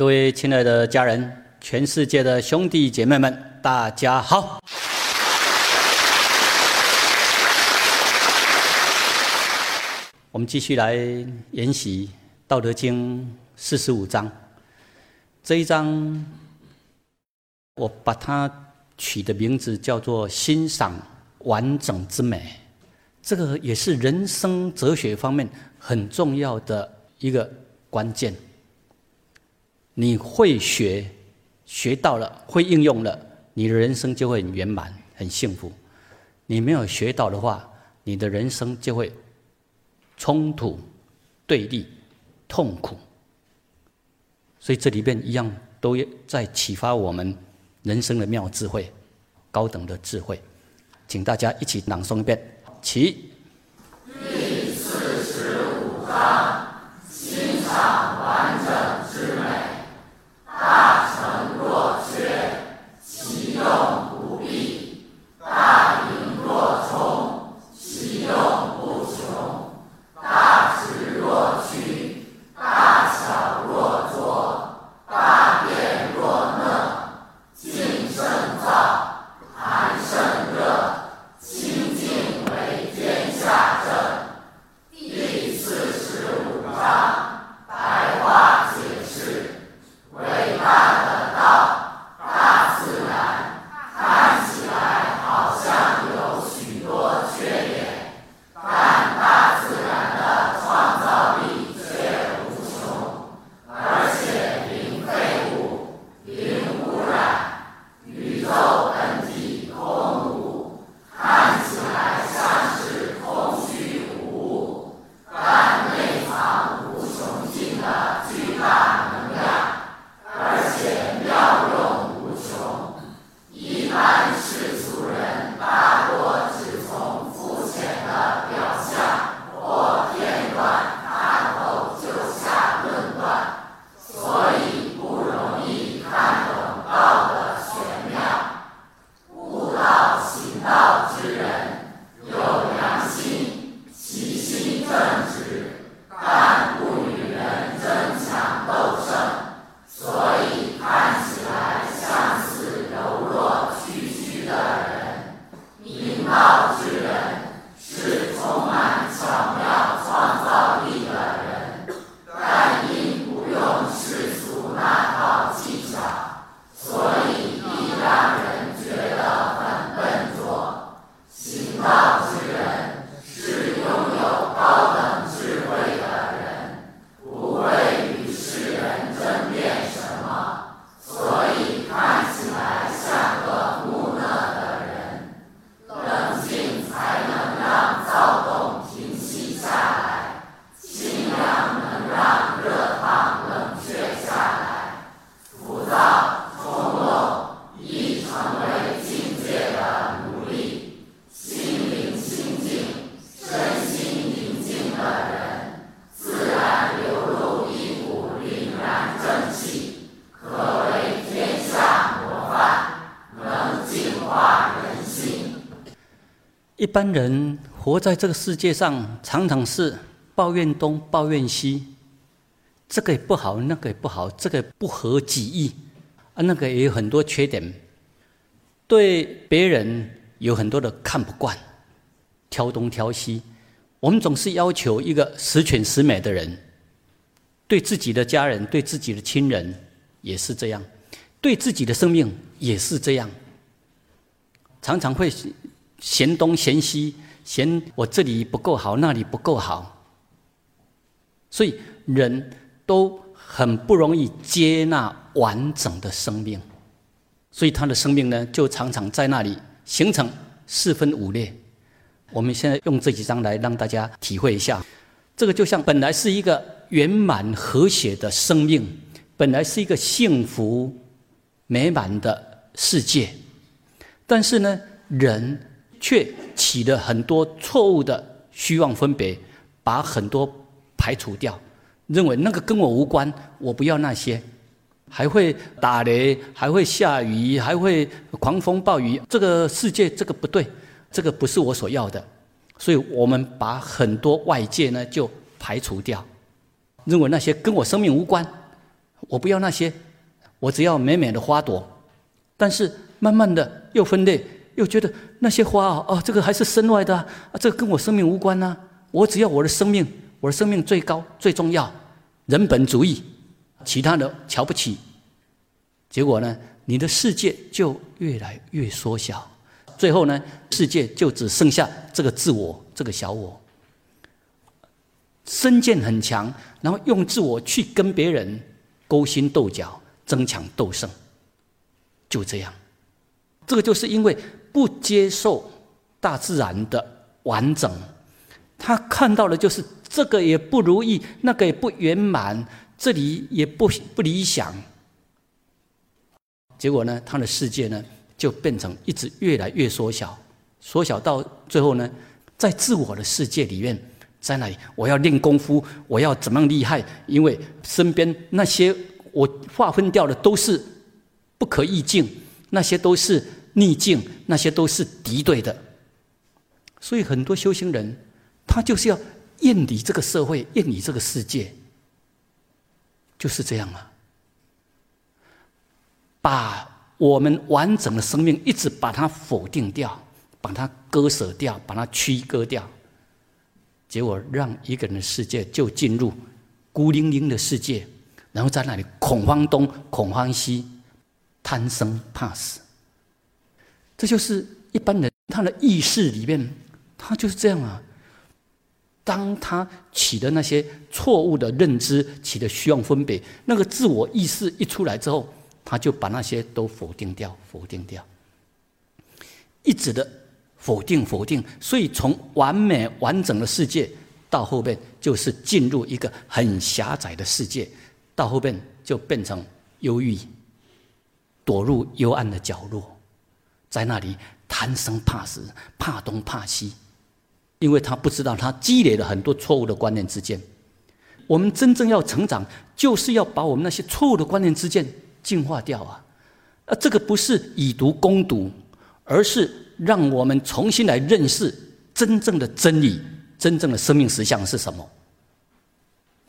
各位亲爱的家人，全世界的兄弟姐妹们，大家好！我们继续来研习《道德经》四十五章。这一章，我把它取的名字叫做“欣赏完整之美”。这个也是人生哲学方面很重要的一个关键。你会学，学到了，会应用了，你的人生就会很圆满、很幸福。你没有学到的话，你的人生就会冲突、对立、痛苦。所以这里边一样都在启发我们人生的妙智慧、高等的智慧。请大家一起朗诵一遍。起。第四十五章：欣赏一般人活在这个世界上，常常是抱怨东抱怨西，这个也不好，那个也不好，这个不合己意，啊，那个也有很多缺点，对别人有很多的看不惯，挑东挑西。我们总是要求一个十全十美的人，对自己的家人、对自己的亲人也是这样，对自己的生命也是这样，常常会。嫌东嫌西，嫌我这里不够好，那里不够好，所以人都很不容易接纳完整的生命，所以他的生命呢，就常常在那里形成四分五裂。我们现在用这几章来让大家体会一下，这个就像本来是一个圆满和谐的生命，本来是一个幸福美满的世界，但是呢，人。却起了很多错误的虚妄分别，把很多排除掉，认为那个跟我无关，我不要那些，还会打雷，还会下雨，还会狂风暴雨，这个世界这个不对，这个不是我所要的，所以我们把很多外界呢就排除掉，认为那些跟我生命无关，我不要那些，我只要美美的花朵。但是慢慢的又分类，又觉得那些花啊，哦，这个还是身外的啊，这个跟我生命无关呐。我只要我的生命，我的生命最高最重要，人本主义，其他的瞧不起。结果呢，你的世界就越来越缩小，最后呢，世界就只剩下这个自我，这个小我。身见很强，然后用自我去跟别人勾心斗角、争强斗胜。就这样，这个就是因为不接受大自然的完整，他看到的就是这个也不如意，那个也不圆满，这里也不不理想。结果呢，他的世界呢就变成一直越来越缩小，缩小到最后呢，在自我的世界里面，在那里我要练功夫，我要怎么样厉害？因为身边那些我划分掉的都是。不可意境，那些都是逆境，那些都是敌对的。所以很多修行人，他就是要厌离这个社会，厌离这个世界，就是这样啊。把我们完整的生命一直把它否定掉，把它割舍掉，把它区割掉，结果让一个人的世界就进入孤零零的世界，然后在那里恐慌东，恐慌西。贪生怕死，这就是一般人他的意识里面，他就是这样啊。当他起的那些错误的认知，起的虚妄分别，那个自我意识一出来之后，他就把那些都否定掉，否定掉，一直的否定否定。所以从完美完整的世界，到后边就是进入一个很狭窄的世界，到后边就变成忧郁。躲入幽暗的角落，在那里贪生怕死、怕东怕西，因为他不知道他积累了很多错误的观念之间。我们真正要成长，就是要把我们那些错误的观念之间净化掉啊！啊，这个不是以毒攻毒，而是让我们重新来认识真正的真理、真正的生命实相是什么。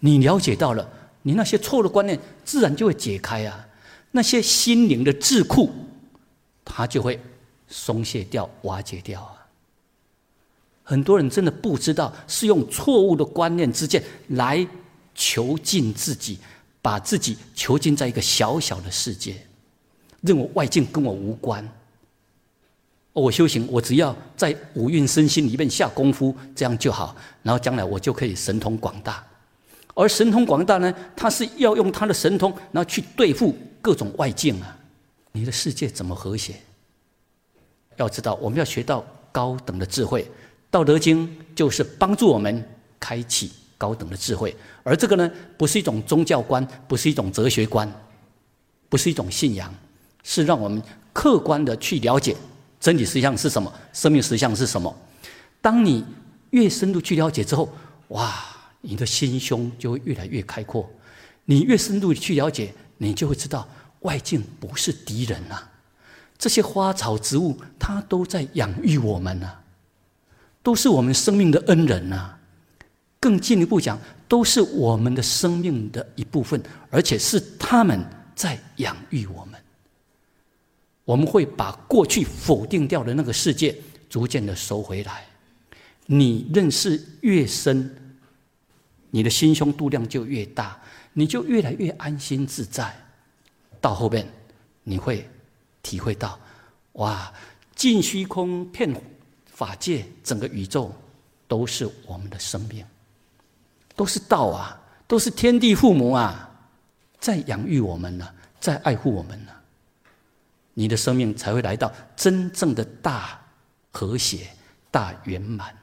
你了解到了，你那些错误的观念自然就会解开啊。那些心灵的智库，它就会松懈掉、瓦解掉啊！很多人真的不知道，是用错误的观念之间来囚禁自己，把自己囚禁在一个小小的世界，认为外境跟我无关。我修行，我只要在五蕴身心里面下功夫，这样就好，然后将来我就可以神通广大。而神通广大呢，他是要用他的神通，然后去对付。各种外境啊，你的世界怎么和谐？要知道，我们要学到高等的智慧，《道德经》就是帮助我们开启高等的智慧。而这个呢，不是一种宗教观，不是一种哲学观，不是一种信仰，是让我们客观的去了解真理实相是什么，生命实相是什么。当你越深入去了解之后，哇，你的心胸就会越来越开阔。你越深入去了解。你就会知道，外境不是敌人呐，这些花草植物，它都在养育我们呐，都是我们生命的恩人呐。更进一步讲，都是我们的生命的一部分，而且是他们在养育我们。我们会把过去否定掉的那个世界，逐渐的收回来。你认识越深，你的心胸度量就越大。你就越来越安心自在，到后边你会体会到，哇，尽虚空遍法界，整个宇宙都是我们的生命，都是道啊，都是天地父母啊，在养育我们呢，在爱护我们呢，你的生命才会来到真正的大和谐、大圆满。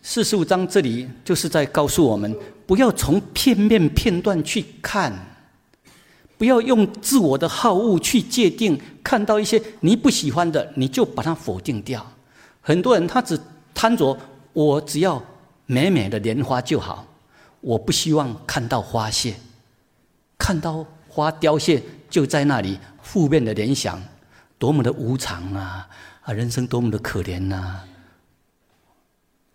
四十五章这里就是在告诉我们。不要从片面片段去看，不要用自我的好恶去界定。看到一些你不喜欢的，你就把它否定掉。很多人他只贪着我只要美美的莲花就好，我不希望看到花谢，看到花凋谢就在那里负面的联想，多么的无常啊！啊，人生多么的可怜呐！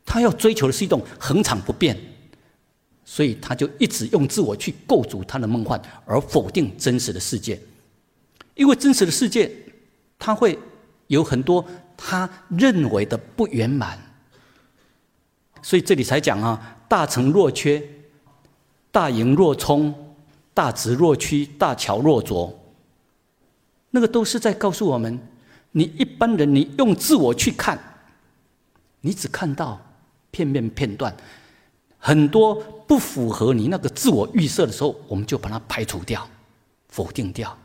他要追求的是一种恒常不变。所以他就一直用自我去构筑他的梦幻，而否定真实的世界。因为真实的世界，他会有很多他认为的不圆满，所以这里才讲啊：大成若缺，大盈若冲，大直若屈，大巧若拙。那个都是在告诉我们，你一般人你用自我去看，你只看到片面片段，很多不符合你那个自我预设的时候，我们就把它排除掉，否定掉。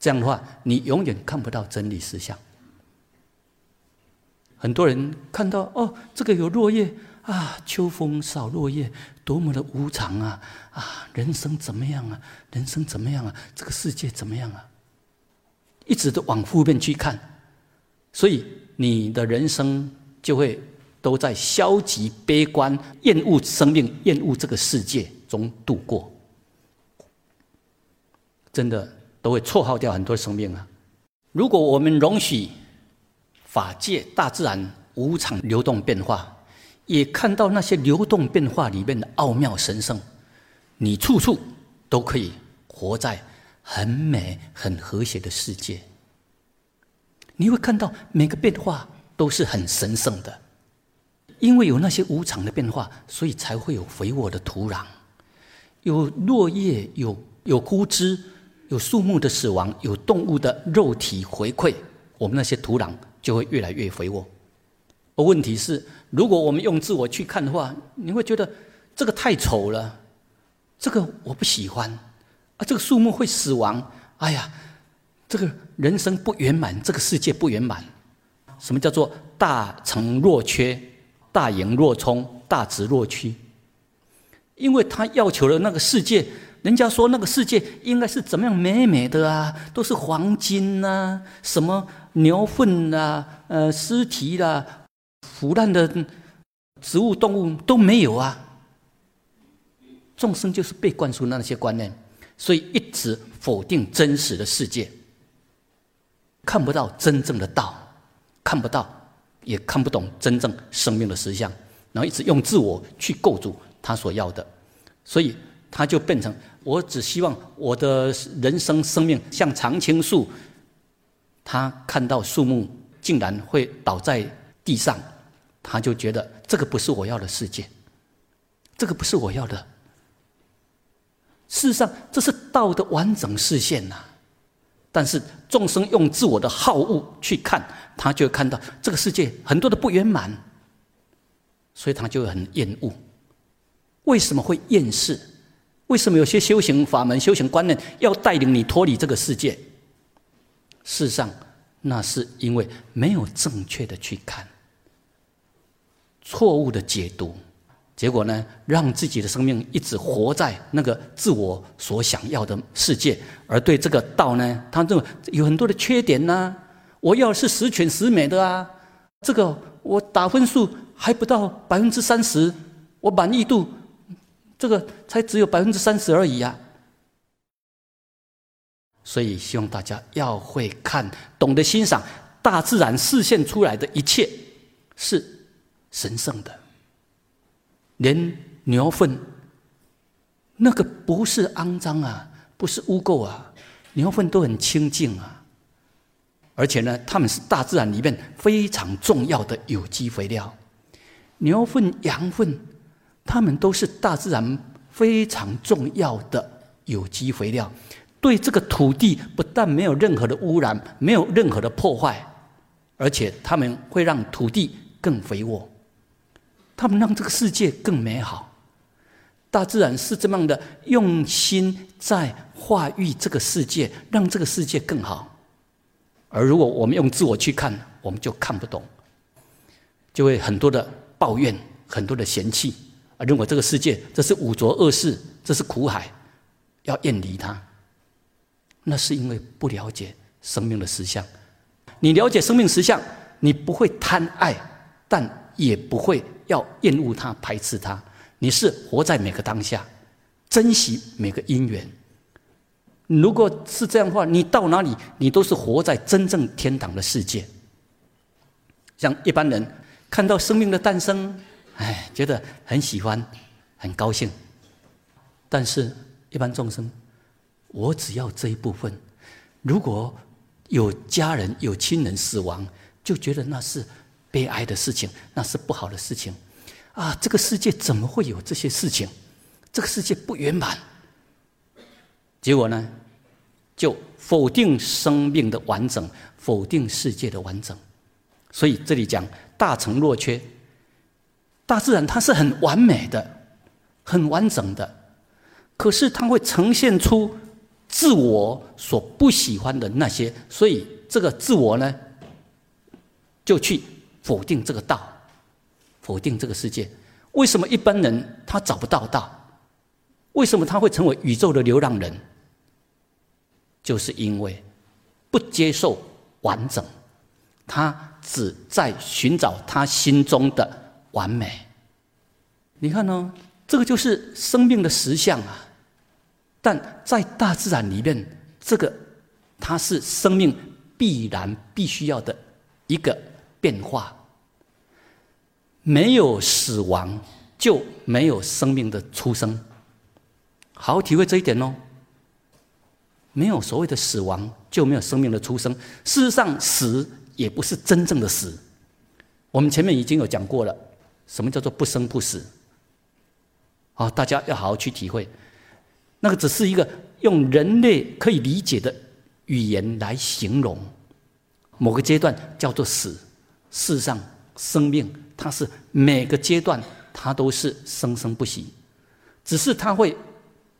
这样的话，你永远看不到真理实相。很多人看到哦，这个有落叶啊，秋风扫落叶，多么的无常啊！啊，人生怎么样啊？人生怎么样啊？这个世界怎么样啊？一直都往负面去看，所以你的人生就会都在消极、悲观、厌恶生命、厌恶这个世界中度过，真的都会错耗掉很多生命啊！如果我们容许法界、大自然无常流动变化，也看到那些流动变化里面的奥妙神圣，你处处都可以活在。很美、很和谐的世界，你会看到每个变化都是很神圣的，因为有那些无常的变化，所以才会有肥沃的土壤，有落叶，有有枯枝，有树木的死亡，有动物的肉体回馈，我们那些土壤就会越来越肥沃。而问题是，如果我们用自我去看的话，你会觉得这个太丑了，这个我不喜欢。啊，这个树木会死亡。哎呀，这个人生不圆满，这个世界不圆满。什么叫做大成若缺，大盈若冲，大直若屈？因为他要求的那个世界，人家说那个世界应该是怎么样美美的啊，都是黄金呐，什么牛粪啦、呃尸体啦、腐烂的植物动物都没有啊。众生就是被灌输那些观念。所以一直否定真实的世界，看不到真正的道，看不到，也看不懂真正生命的实相，然后一直用自我去构筑他所要的，所以他就变成我只希望我的人生生命像常青树，他看到树木竟然会倒在地上，他就觉得这个不是我要的世界，这个不是我要的。事实上，这是道的完整视线呐。但是众生用自我的好恶去看，他就会看到这个世界很多的不圆满，所以他就很厌恶。为什么会厌世？为什么有些修行法门、修行观念要带领你脱离这个世界？事实上，那是因为没有正确的去看，错误的解读。结果呢，让自己的生命一直活在那个自我所想要的世界，而对这个道呢，他认为有很多的缺点呢。我要是十全十美的啊，这个我打分数还不到百分之三十，我满意度这个才只有百分之三十而已啊。所以希望大家要会看，懂得欣赏大自然视现出来的一切是神圣的。连牛粪，那个不是肮脏啊，不是污垢啊，牛粪都很清净啊。而且呢，它们是大自然里面非常重要的有机肥料。牛粪、羊粪，它们都是大自然非常重要的有机肥料，对这个土地不但没有任何的污染，没有任何的破坏，而且它们会让土地更肥沃。他们让这个世界更美好，大自然是这么样的用心在化育这个世界，让这个世界更好。而如果我们用自我去看，我们就看不懂，就会很多的抱怨，很多的嫌弃，啊，认为这个世界这是五浊恶世，这是苦海，要远离它。那是因为不了解生命的实相。你了解生命实相，你不会贪爱，但也不会。要厌恶它，排斥它。你是活在每个当下，珍惜每个因缘。如果是这样的话，你到哪里，你都是活在真正天堂的世界。像一般人看到生命的诞生，哎，觉得很喜欢，很高兴。但是，一般众生，我只要这一部分。如果有家人、有亲人死亡，就觉得那是悲哀的事情，那是不好的事情。啊，这个世界怎么会有这些事情？这个世界不圆满。结果呢，就否定生命的完整，否定世界的完整。所以这里讲大成若缺，大自然它是很完美的、很完整的，可是它会呈现出自我所不喜欢的那些，所以这个自我呢，就去否定这个道，否定这个世界。为什么一般人他找不到道？为什么他会成为宇宙的流浪人？就是因为不接受完整，他只在寻找他心中的完美。你看呢？这个就是生命的实相啊！但在大自然里面，这个它是生命必然必须要的一个变化。没有死亡，就没有生命的出生。好好体会这一点哦。没有所谓的死亡，就没有生命的出生。事实上，死也不是真正的死。我们前面已经有讲过了，什么叫做不生不死？好，大家要好好去体会。那个只是一个用人类可以理解的语言来形容某个阶段叫做死。事实上，生命它是每个阶段它都是生生不息，只是它会。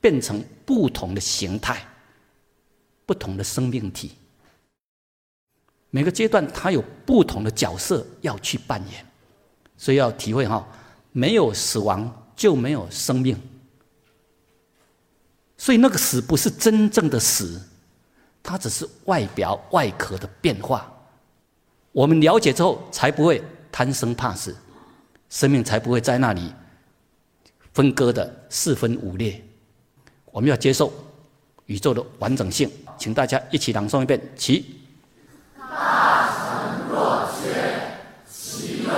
变成不同的形态，不同的生命体。每个阶段，它有不同的角色要去扮演，所以要体会哈，没有死亡就没有生命。所以那个死不是真正的死，它只是外表外壳的变化。我们了解之后，才不会贪生怕死，生命才不会在那里分割的四分五裂。我们要接受宇宙的完整性，请大家一起朗诵一遍，起。大成若缺，其用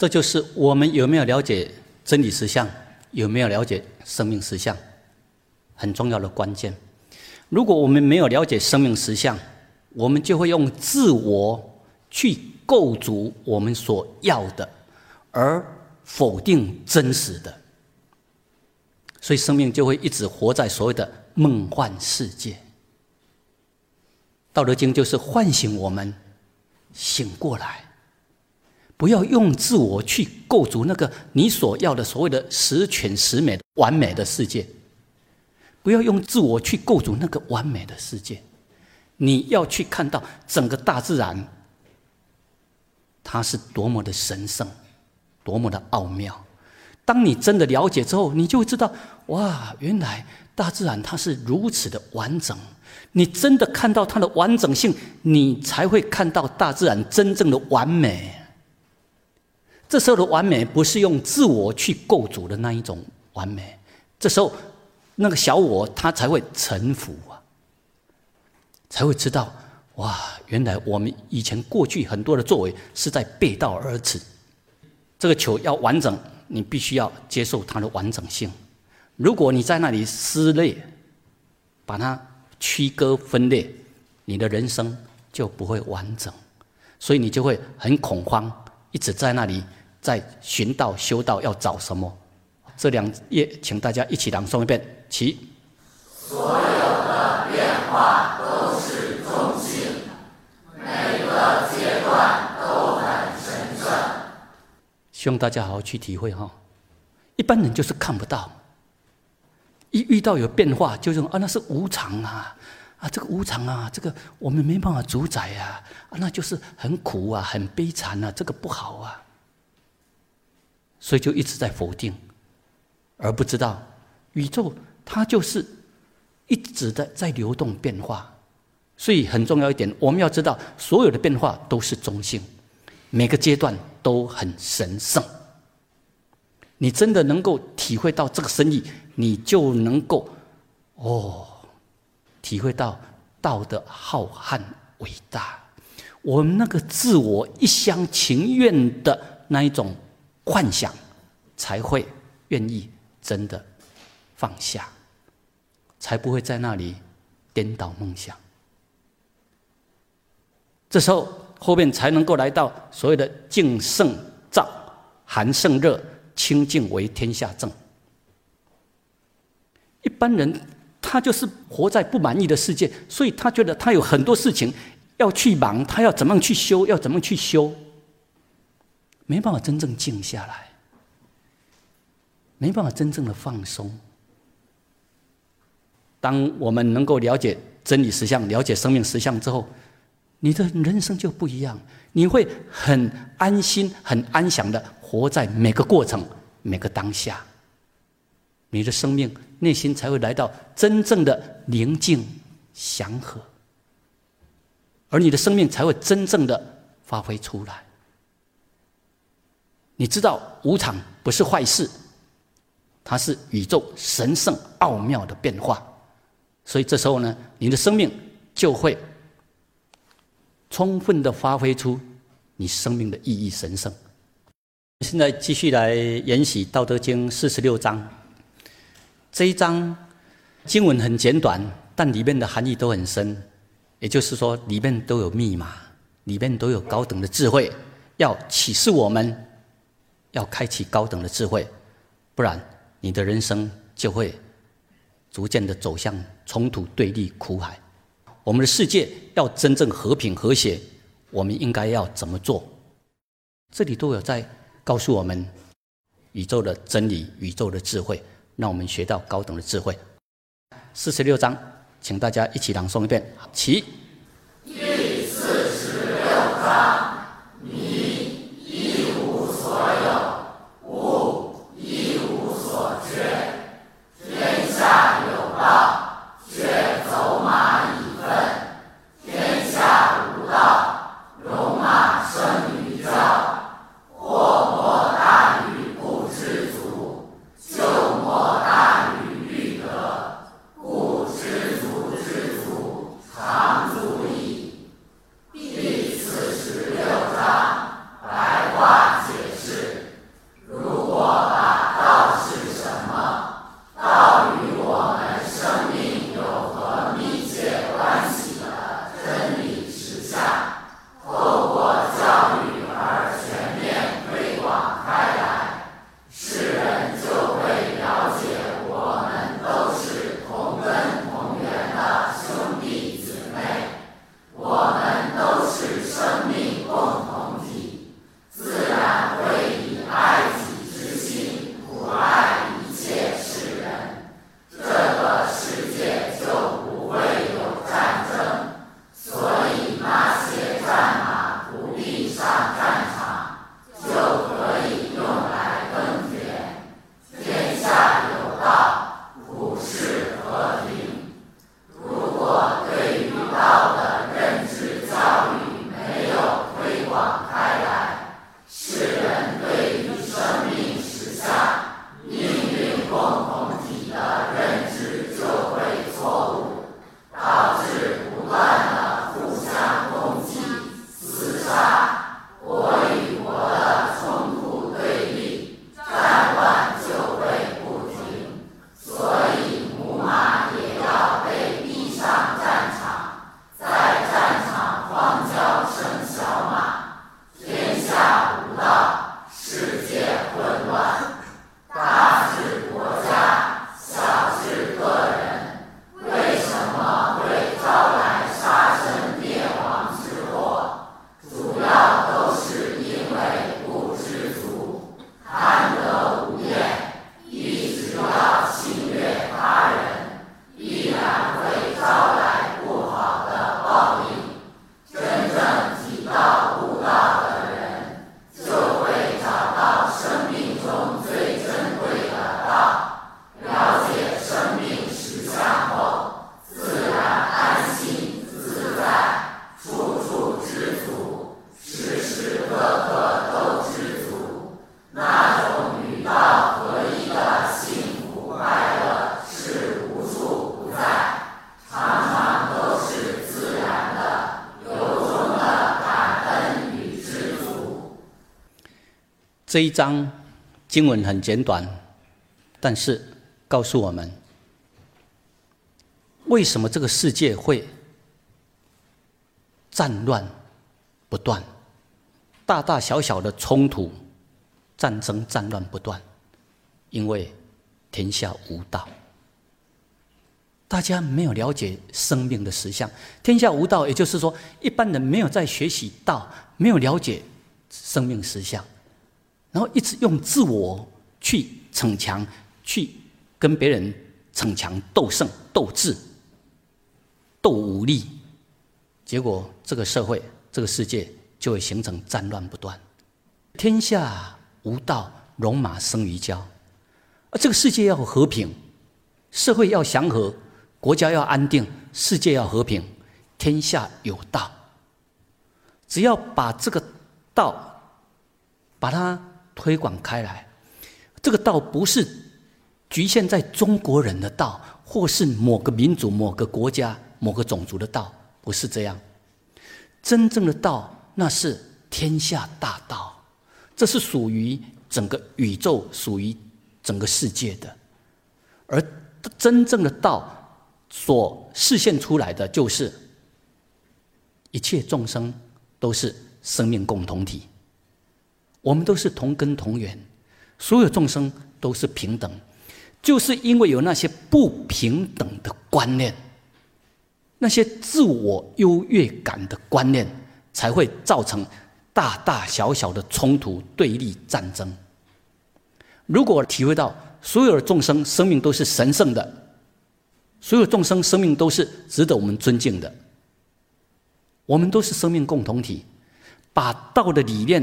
这就是我们有没有了解真理实相，有没有了解生命实相，很重要的关键。如果我们没有了解生命实相，我们就会用自我去构筑我们所要的，而。否定真实的，所以生命就会一直活在所谓的梦幻世界。道德经就是唤醒我们醒过来，不要用自我去构筑那个你所要的所谓的十全十美、完美的世界。不要用自我去构筑那个完美的世界，你要去看到整个大自然，它是多么的神圣，多么的奥妙。当你真的了解之后，你就会知道，哇，原来大自然它是如此的完整。你真的看到它的完整性，你才会看到大自然真正的完美。这时候的完美，不是用自我去构筑的那一种完美。这时候。那个小我，他才会臣服啊，才会知道哇，原来我们以前过去很多的作为是在背道而驰。这个球要完整，你必须要接受它的完整性。如果你在那里撕裂，把它区割分裂，你的人生就不会完整，所以你就会很恐慌，一直在那里在寻道修道，要找什么？这两页，请大家一起朗诵一遍。其所有的变化都是中性，每个阶段都很神圣。希望大家好好去体会哈。一般人就是看不到，一遇到有变化，就说啊，那是无常啊，啊，这个无常啊，这个我们没办法主宰呀，啊，那就是很苦啊，很悲惨啊，这个不好啊，所以就一直在否定，而不知道宇宙。它就是一直的在流动变化，所以很重要一点，我们要知道所有的变化都是中性，每个阶段都很神圣。你真的能够体会到这个深意，你就能够哦，体会到道的浩瀚伟大。我们那个自我一厢情愿的那一种幻想，才会愿意真的放下。才不会在那里颠倒梦想。这时候后面才能够来到所谓的静胜燥，寒胜热，清净为天下正。一般人他就是活在不满意的世界，所以他觉得他有很多事情要去忙，他要怎么样去修，要怎么去修，没办法真正静下来，没办法真正的放松。当我们能够了解真理实相、了解生命实相之后，你的人生就不一样。你会很安心、很安详的活在每个过程、每个当下。你的生命内心才会来到真正的宁静祥和，而你的生命才会真正的发挥出来。你知道无常不是坏事，它是宇宙神圣奥妙的变化。所以这时候呢，你的生命就会充分的发挥出你生命的意义神圣。现在继续来研习《道德经》四十六章。这一章经文很简短，但里面的含义都很深。也就是说，里面都有密码，里面都有高等的智慧，要启示我们，要开启高等的智慧，不然你的人生就会。逐渐的走向冲突、对立、苦海。我们的世界要真正和平和谐，我们应该要怎么做？这里都有在告诉我们宇宙的真理、宇宙的智慧，让我们学到高等的智慧。四十六章，请大家一起朗诵一遍。起。这一章经文很简短，但是告诉我们，为什么这个世界会战乱不断，大大小小的冲突、战争、战乱不断，因为天下无道。大家没有了解生命的实相，天下无道，也就是说，一般人没有在学习道，没有了解生命实相，然后一直用自我去逞强，去跟别人逞强斗胜、斗智、斗武力，结果这个社会、这个世界就会形成战乱不断。天下无道，戎马生于郊，而这个世界要和平，社会要祥和。国家要安定，世界要和平，天下有道。只要把这个道，把它推广开来，这个道不是局限在中国人的道，或是某个民族、某个国家、某个种族的道，不是这样。真正的道，那是天下大道，这是属于整个宇宙、属于整个世界的，而真正的道。所示现出来的就是，一切众生都是生命共同体，我们都是同根同源，所有众生都是平等，就是因为有那些不平等的观念，那些自我优越感的观念，才会造成大大小小的冲突、对立、战争。如果体会到所有的众生生命都是神圣的。所有众生生命都是值得我们尊敬的，我们都是生命共同体。把道的理念、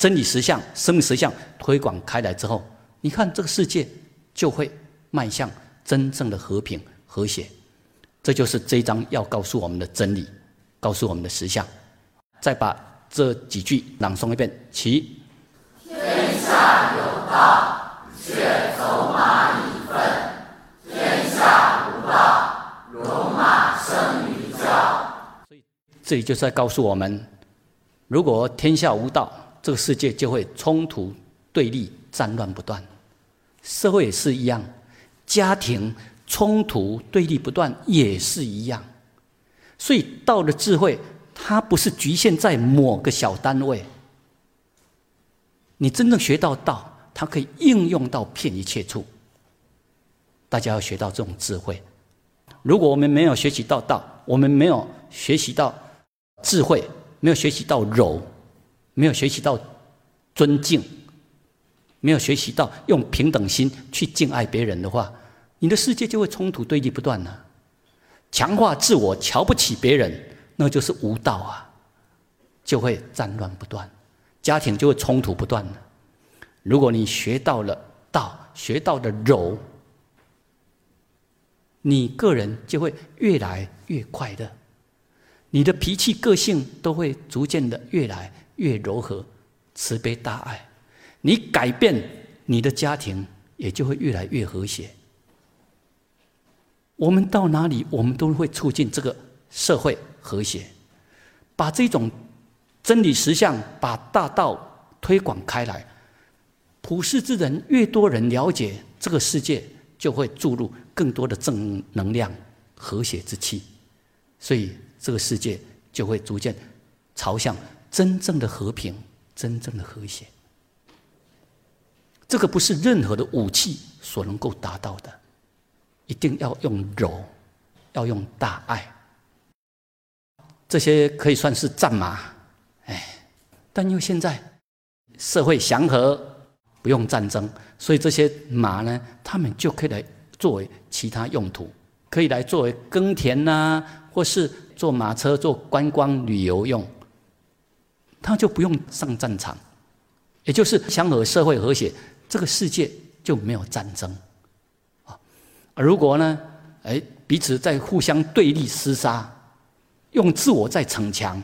真理实相、生命实相推广开来之后，你看这个世界就会迈向真正的和平和谐。这就是这一章要告诉我们的真理，告诉我们的实相。再把这几句朗诵一遍：其天下有道，却走马以粪；天下无道。戎马生于郊，所以这里就是在告诉我们：如果天下无道，这个世界就会冲突、对立、战乱不断；社会也是一样，家庭冲突、对立不断也是一样。所以道的智慧，它不是局限在某个小单位。你真正学到道，它可以应用到片一切处。大家要学到这种智慧。如果我们没有学习到道，我们没有学习到智慧，没有学习到柔，没有学习到尊敬，没有学习到用平等心去敬爱别人的话，你的世界就会冲突对立不断呢。强化自我，瞧不起别人，那就是无道啊，就会战乱不断，家庭就会冲突不断了。如果你学到了道，学到了柔。你个人就会越来越快乐，你的脾气、个性都会逐渐的越来越柔和、慈悲大爱。你改变你的家庭，也就会越来越和谐。我们到哪里，我们都会促进这个社会和谐，把这种真理实相、把大道推广开来。普世之人越多人了解这个世界。就会注入更多的正能量、和谐之气，所以这个世界就会逐渐朝向真正的和平、真正的和谐。这个不是任何的武器所能够达到的，一定要用柔，要用大爱。这些可以算是战马，哎，但因为现在社会祥和。不用战争，所以这些马呢，他们就可以来作为其他用途，可以来作为耕田呐，或是坐马车做观光旅游用。他就不用上战场，也就是想和社会和谐，这个世界就没有战争啊。如果呢，哎，彼此在互相对立厮杀，用自我在逞强，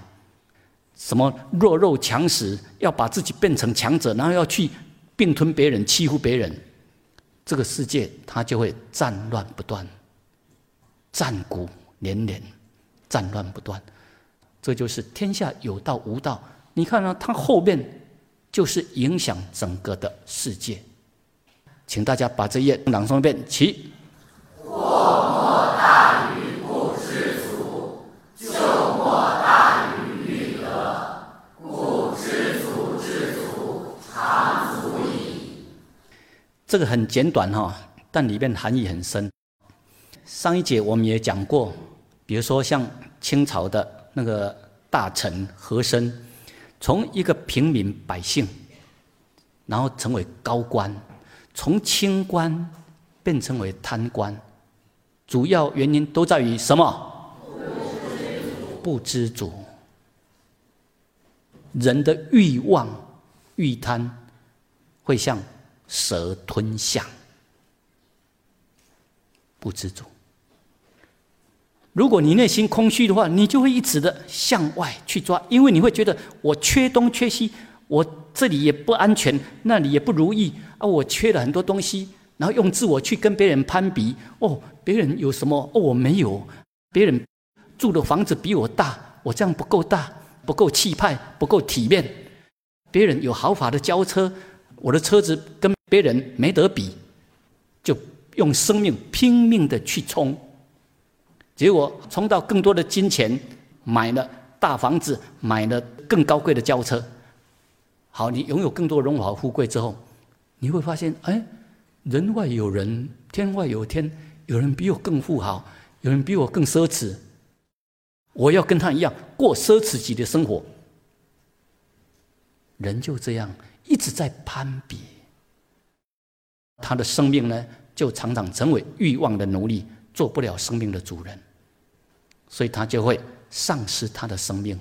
什么弱肉强食，要把自己变成强者，然后要去。并吞别人，欺负别人，这个世界它就会战乱不断，战鼓连连，战乱不断。这就是天下有道无道。你看呢？它后面就是影响整个的世界。请大家把这页朗诵一遍，起。祸莫大于不知足，救莫大于欲得。故知足知足，常足矣。这个很简短哈，但里面含义很深。上一节我们也讲过，比如说像清朝的那个大臣和珅，从一个平民百姓，然后成为高官。从清官变成为贪官，主要原因都在于什么？不知足。人的欲望、欲贪，会像蛇吞象。不知足。如果你内心空虚的话，你就会一直的向外去抓，因为你会觉得我缺东缺西，我这里也不安全，那里也不如意。啊，我缺了很多东西，然后用自我去跟别人攀比。哦，别人有什么？哦，我没有。别人住的房子比我大，我这样不够大，不够气派，不够体面。别人有豪华的轿车，我的车子跟别人没得比，就用生命拼命的去冲，结果冲到更多的金钱，买了大房子，买了更高贵的轿车。好，你拥有更多荣华富贵之后。你会发现，哎，人外有人，天外有天，有人比我更富豪，有人比我更奢侈。我要跟他一样过奢侈级的生活。人就这样一直在攀比，他的生命呢，就常常成为欲望的奴隶，做不了生命的主人，所以他就会丧失他的生命。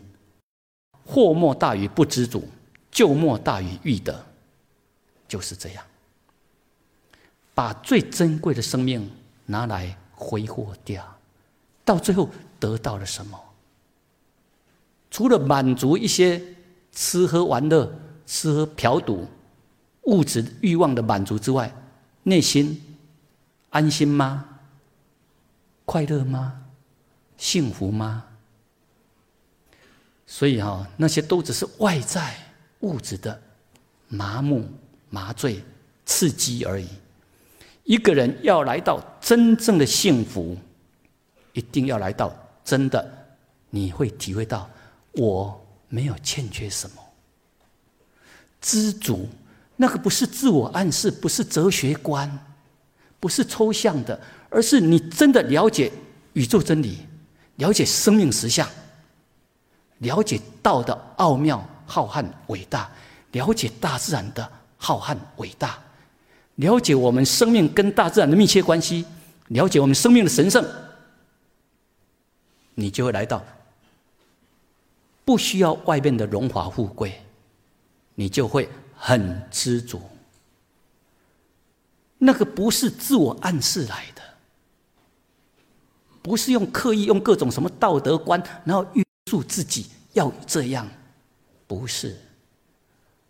祸莫大于不知足，救莫大于欲得。就是这样，把最珍贵的生命拿来挥霍掉，到最后得到了什么？除了满足一些吃喝玩乐、吃喝嫖赌、物质欲望的满足之外，内心安心吗？快乐吗？幸福吗？所以哈，那些都只是外在物质的麻木。麻醉、刺激而已。一个人要来到真正的幸福，一定要来到真的，你会体会到我没有欠缺什么。知足，那个不是自我暗示，不是哲学观，不是抽象的，而是你真的了解宇宙真理，了解生命实相，了解道的奥妙、浩瀚、伟大，了解大自然的。浩瀚伟大，了解我们生命跟大自然的密切关系，了解我们生命的神圣，你就会来到不需要外面的荣华富贵，你就会很知足。那个不是自我暗示来的，不是用刻意用各种什么道德观，然后约束自己要这样，不是。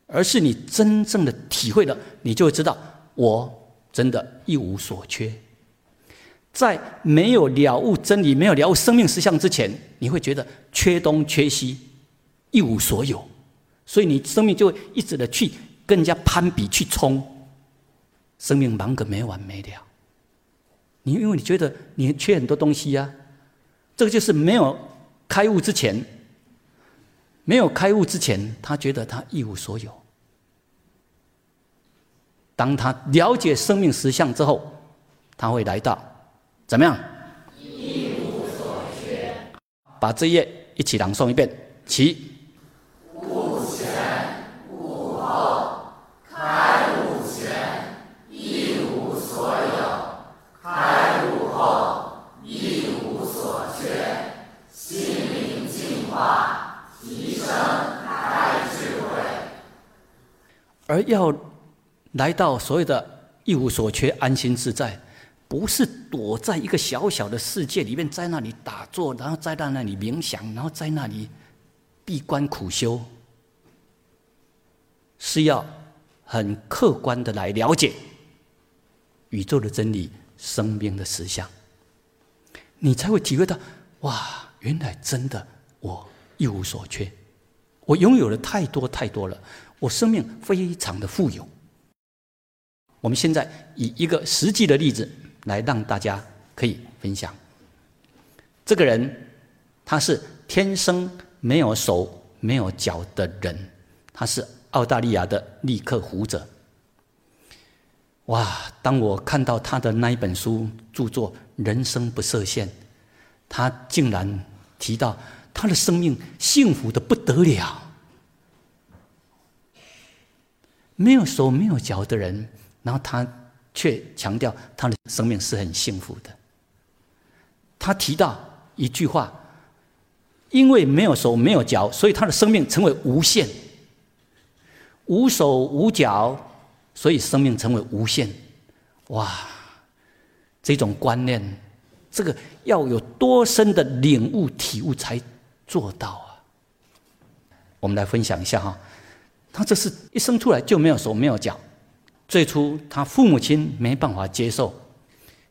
而是你真正的体会了，你就会知道，我真的一无所缺。在没有了悟真理、没有了悟生命实相之前，你会觉得缺东缺西，一无所有，所以你生命就会一直的去跟人家攀比、去冲，生命忙个没完没了。你因为你觉得你缺很多东西呀，这个就是没有开悟之前。没有开悟之前，他觉得他一无所有。当他了解生命实相之后，他会来到怎么样？一无所缺。把这页一起朗诵一遍，起。而要来到所谓的一无所缺、安心自在，不是躲在一个小小的世界里面，在那里打坐，然后在那里冥想，然后在那里闭关苦修，是要很客观的来了解宇宙的真理、生命的实相，你才会体会到：哇，原来真的我一无所缺。我拥有了太多太多了，我生命非常的富有。我们现在以一个实际的例子来让大家可以分享。这个人他是天生没有手没有脚的人，他是澳大利亚的立克胡者。哇！当我看到他的那一本书著作《人生不设限》，他竟然提到他的生命幸福的不得了。没有手没有脚的人，然后他却强调他的生命是很幸福的。他提到一句话：因为没有手没有脚，所以他的生命成为无限。无手无脚，所以生命成为无限。哇！这种观念，这个要有多深的领悟体悟才做到啊？我们来分享一下哈。他这是一生出来就没有手没有脚，最初他父母亲没办法接受，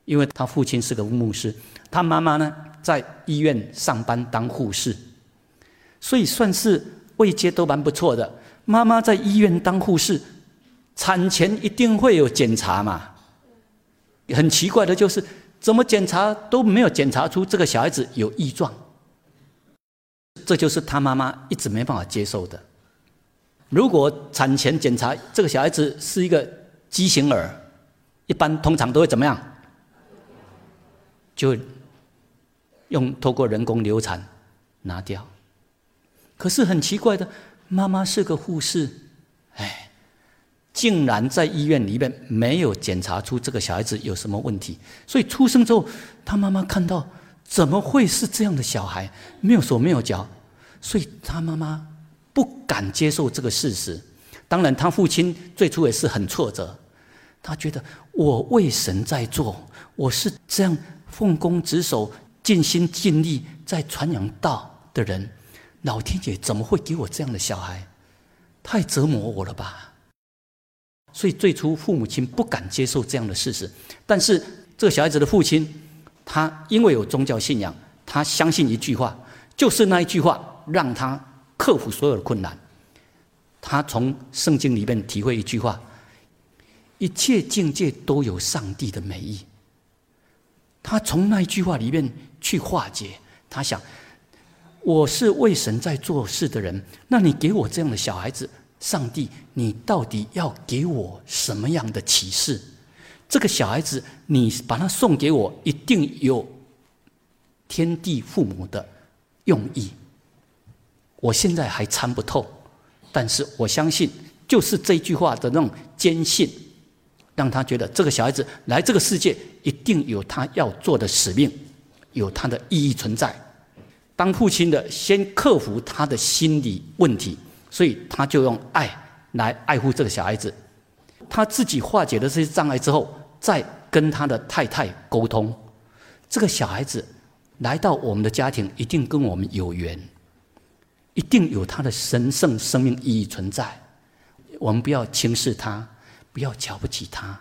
因为他父亲是个牧师，他妈妈呢在医院上班当护士，所以算是位阶都蛮不错的。妈妈在医院当护士，产前一定会有检查嘛。很奇怪的就是，怎么检查都没有检查出这个小孩子有异状，这就是他妈妈一直没办法接受的。如果产前检查这个小孩子是一个畸形儿，一般通常都会怎么样？就用透过人工流产拿掉。可是很奇怪的，妈妈是个护士，哎，竟然在医院里面没有检查出这个小孩子有什么问题。所以出生之后，他妈妈看到怎么会是这样的小孩，没有手没有脚，所以他妈妈。不敢接受这个事实，当然，他父亲最初也是很挫折。他觉得我为神在做，我是这样奉公职守、尽心尽力在传扬道的人，老天爷怎么会给我这样的小孩？太折磨我了吧！所以最初父母亲不敢接受这样的事实。但是这个小孩子的父亲，他因为有宗教信仰，他相信一句话，就是那一句话让他。克服所有的困难，他从圣经里面体会一句话：一切境界都有上帝的美意。他从那一句话里面去化解。他想，我是为神在做事的人，那你给我这样的小孩子，上帝，你到底要给我什么样的启示？这个小孩子，你把他送给我，一定有天地父母的用意。我现在还参不透，但是我相信，就是这句话的那种坚信，让他觉得这个小孩子来这个世界一定有他要做的使命，有他的意义存在。当父亲的先克服他的心理问题，所以他就用爱来爱护这个小孩子。他自己化解了这些障碍之后，再跟他的太太沟通，这个小孩子来到我们的家庭，一定跟我们有缘。一定有他的神圣生命意义存在，我们不要轻视他，不要瞧不起他。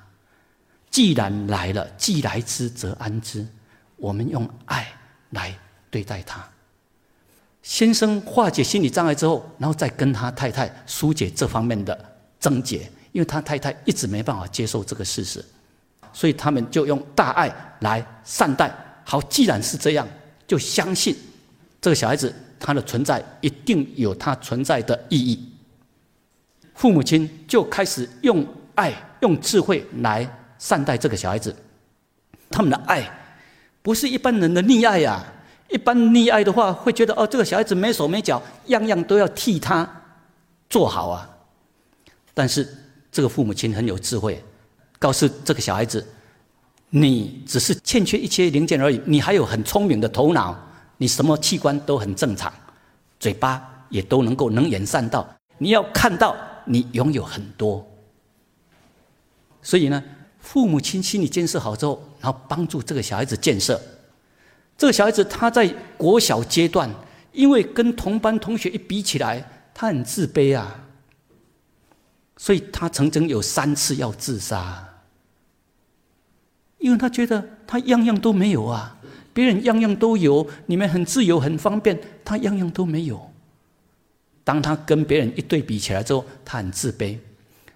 既然来了，既来之则安之。我们用爱来对待他。先生化解心理障碍之后，然后再跟他太太疏解这方面的症结，因为他太太一直没办法接受这个事实，所以他们就用大爱来善待。好，既然是这样，就相信这个小孩子。他的存在一定有他存在的意义。父母亲就开始用爱、用智慧来善待这个小孩子。他们的爱不是一般人的溺爱呀！一般溺爱的话，会觉得哦，这个小孩子没手没脚，样样都要替他做好啊。但是这个父母亲很有智慧，告诉这个小孩子：“你只是欠缺一些零件而已，你还有很聪明的头脑。”你什么器官都很正常，嘴巴也都能够能言善道。你要看到你拥有很多，所以呢，父母亲心理建设好之后，然后帮助这个小孩子建设。这个小孩子他在国小阶段，因为跟同班同学一比起来，他很自卑啊，所以他曾经有三次要自杀，因为他觉得他样样都没有啊。别人样样都有，你们很自由、很方便，他样样都没有。当他跟别人一对比起来之后，他很自卑，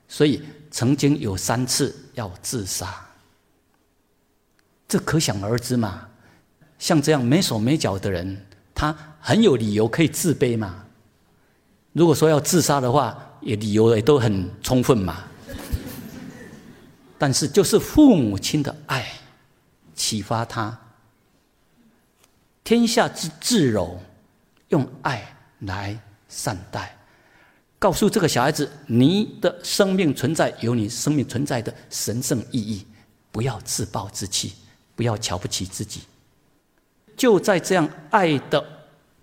所以曾经有三次要自杀。这可想而知嘛。像这样没手没脚的人，他很有理由可以自卑嘛。如果说要自杀的话，也理由也都很充分嘛。但是就是父母亲的爱启发他，天下之至柔，用爱来善待，告诉这个小孩子，你的生命存在有你生命存在的神圣意义，不要自暴自弃，不要瞧不起自己。就在这样爱的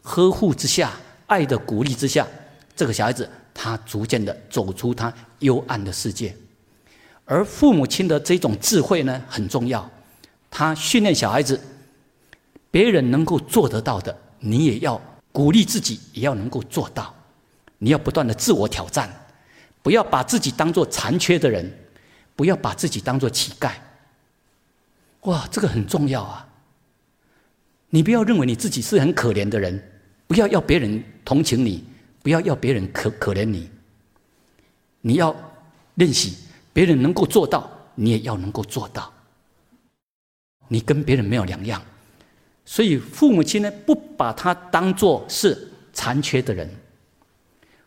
呵护之下，爱的鼓励之下，这个小孩子他逐渐的走出他幽暗的世界。而父母亲的这种智慧呢，很重要。他训练小孩子，别人能够做得到的，你也要鼓励自己，也要能够做到。你要不断的自我挑战，不要把自己当做残缺的人，不要把自己当做乞丐。哇，这个很重要啊！你不要认为你自己是很可怜的人，不要要别人同情你，不要要别人可可怜你。你要练习，别人能够做到，你也要能够做到。你跟别人没有两样，所以父母亲呢，不把他当做是残缺的人，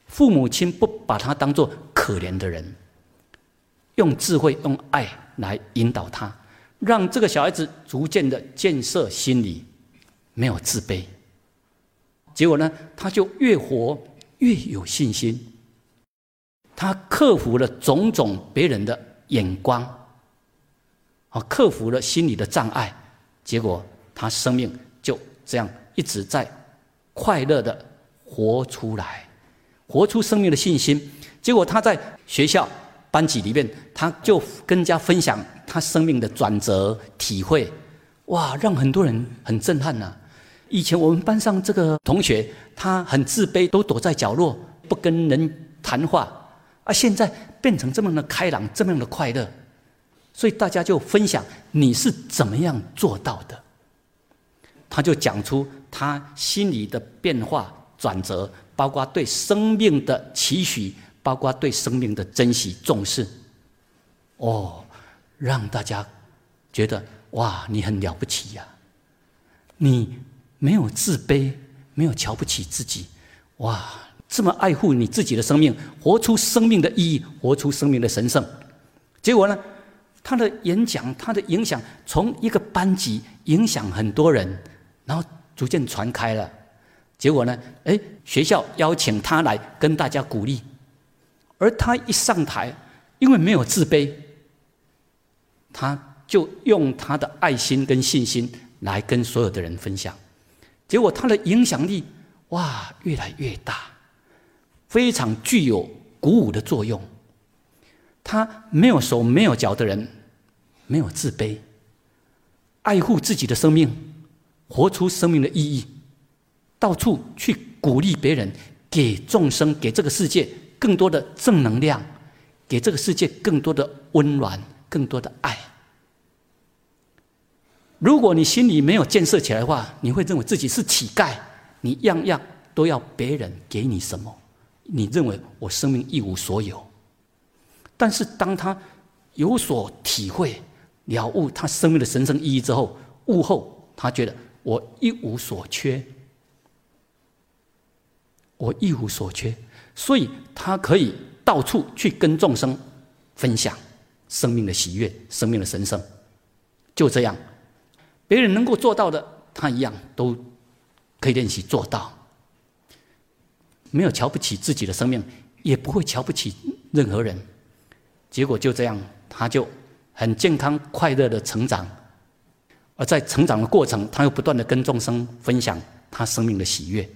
父母亲不把他当做可怜的人，用智慧、用爱来引导他，让这个小孩子逐渐的建设心理。没有自卑，结果呢，他就越活越有信心。他克服了种种别人的眼光，啊，克服了心理的障碍，结果他生命就这样一直在快乐的活出来，活出生命的信心。结果他在学校班级里面，他就跟人家分享他生命的转折体会，哇，让很多人很震撼呐。以前我们班上这个同学，他很自卑，都躲在角落，不跟人谈话。啊，现在变成这么的开朗，这么样的快乐，所以大家就分享你是怎么样做到的。他就讲出他心里的变化转折，包括对生命的期许，包括对生命的珍惜重视。哦，让大家觉得哇，你很了不起呀，你。没有自卑，没有瞧不起自己，哇！这么爱护你自己的生命，活出生命的意义，活出生命的神圣。结果呢，他的演讲，他的影响，从一个班级影响很多人，然后逐渐传开了。结果呢，哎，学校邀请他来跟大家鼓励，而他一上台，因为没有自卑，他就用他的爱心跟信心来跟所有的人分享。结果他的影响力哇越来越大，非常具有鼓舞的作用。他没有手没有脚的人，没有自卑，爱护自己的生命，活出生命的意义，到处去鼓励别人，给众生给这个世界更多的正能量，给这个世界更多的温暖，更多的爱。如果你心里没有建设起来的话，你会认为自己是乞丐，你样样都要别人给你什么，你认为我生命一无所有。但是当他有所体会、了悟他生命的神圣意义之后，悟后他觉得我一无所缺，我一无所缺，所以他可以到处去跟众生分享生命的喜悦、生命的神圣，就这样。别人能够做到的，他一样都可以练习做到。没有瞧不起自己的生命，也不会瞧不起任何人。结果就这样，他就很健康快乐的成长。而在成长的过程，他又不断的跟众生分享他生命的喜悦。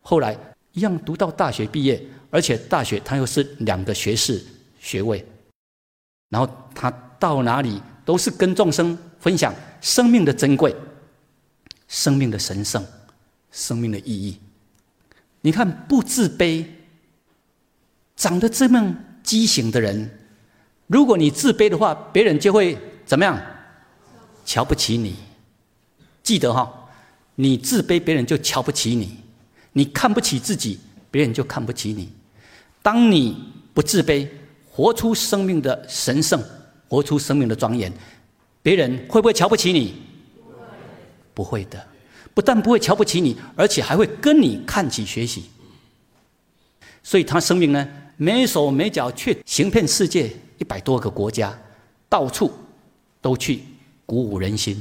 后来一样读到大学毕业，而且大学他又是两个学士学位。然后他到哪里都是跟众生分享。生命的珍贵，生命的神圣，生命的意义。你看，不自卑，长得这么畸形的人，如果你自卑的话，别人就会怎么样？瞧不起你。记得哈，你自卑，别人就瞧不起你；你看不起自己，别人就看不起你。当你不自卑，活出生命的神圣，活出生命的庄严，别人会不会瞧不起你？不会的，不但不会瞧不起你，而且还会跟你看起学习。所以他生命呢，没手没脚，却行遍世界一百多个国家，到处都去鼓舞人心，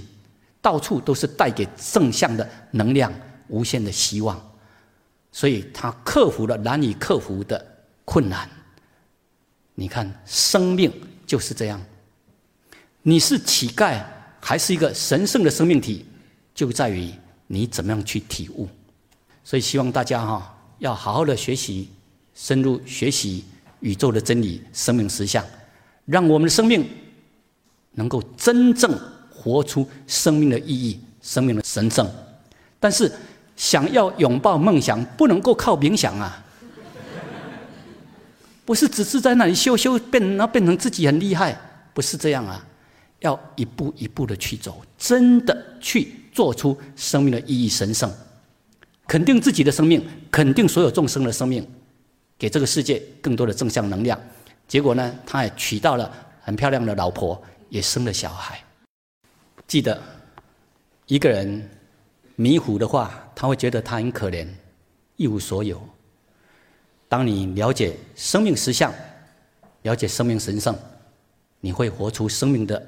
到处都是带给正向的能量、无限的希望。所以他克服了难以克服的困难。你看，生命就是这样。你是乞丐，还是一个神圣的生命体，就在于你怎么样去体悟。所以，希望大家哈要好好的学习，深入学习宇宙的真理、生命实相，让我们的生命能够真正活出生命的意义、生命的神圣。但是，想要拥抱梦想，不能够靠冥想啊。不是只是在那里修修变，然后变成自己很厉害，不是这样啊！要一步一步的去走，真的去做出生命的意义神圣，肯定自己的生命，肯定所有众生的生命，给这个世界更多的正向能量。结果呢，他也娶到了很漂亮的老婆，也生了小孩。记得一个人迷糊的话，他会觉得他很可怜，一无所有。当你了解生命实相，了解生命神圣，你会活出生命的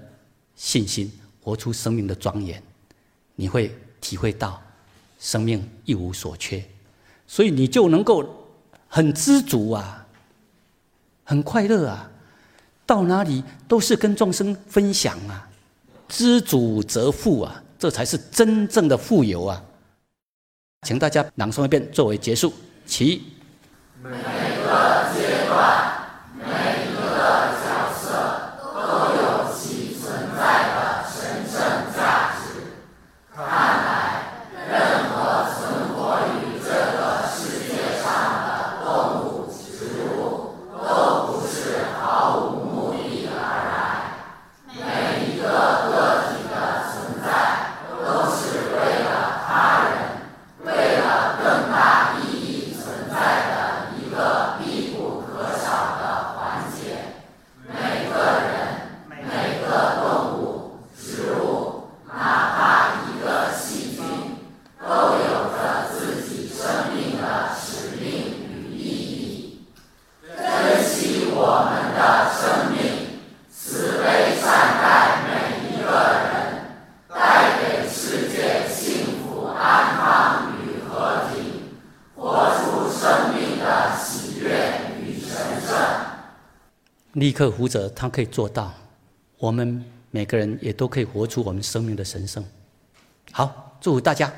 信心，活出生命的庄严。你会体会到生命一无所缺，所以你就能够很知足啊，很快乐啊，到哪里都是跟众生分享啊，知足则富啊，这才是真正的富有啊！请大家朗诵一遍作为结束，其。每立刻活着，他可以做到。我们每个人也都可以活出我们生命的神圣。好，祝福大家。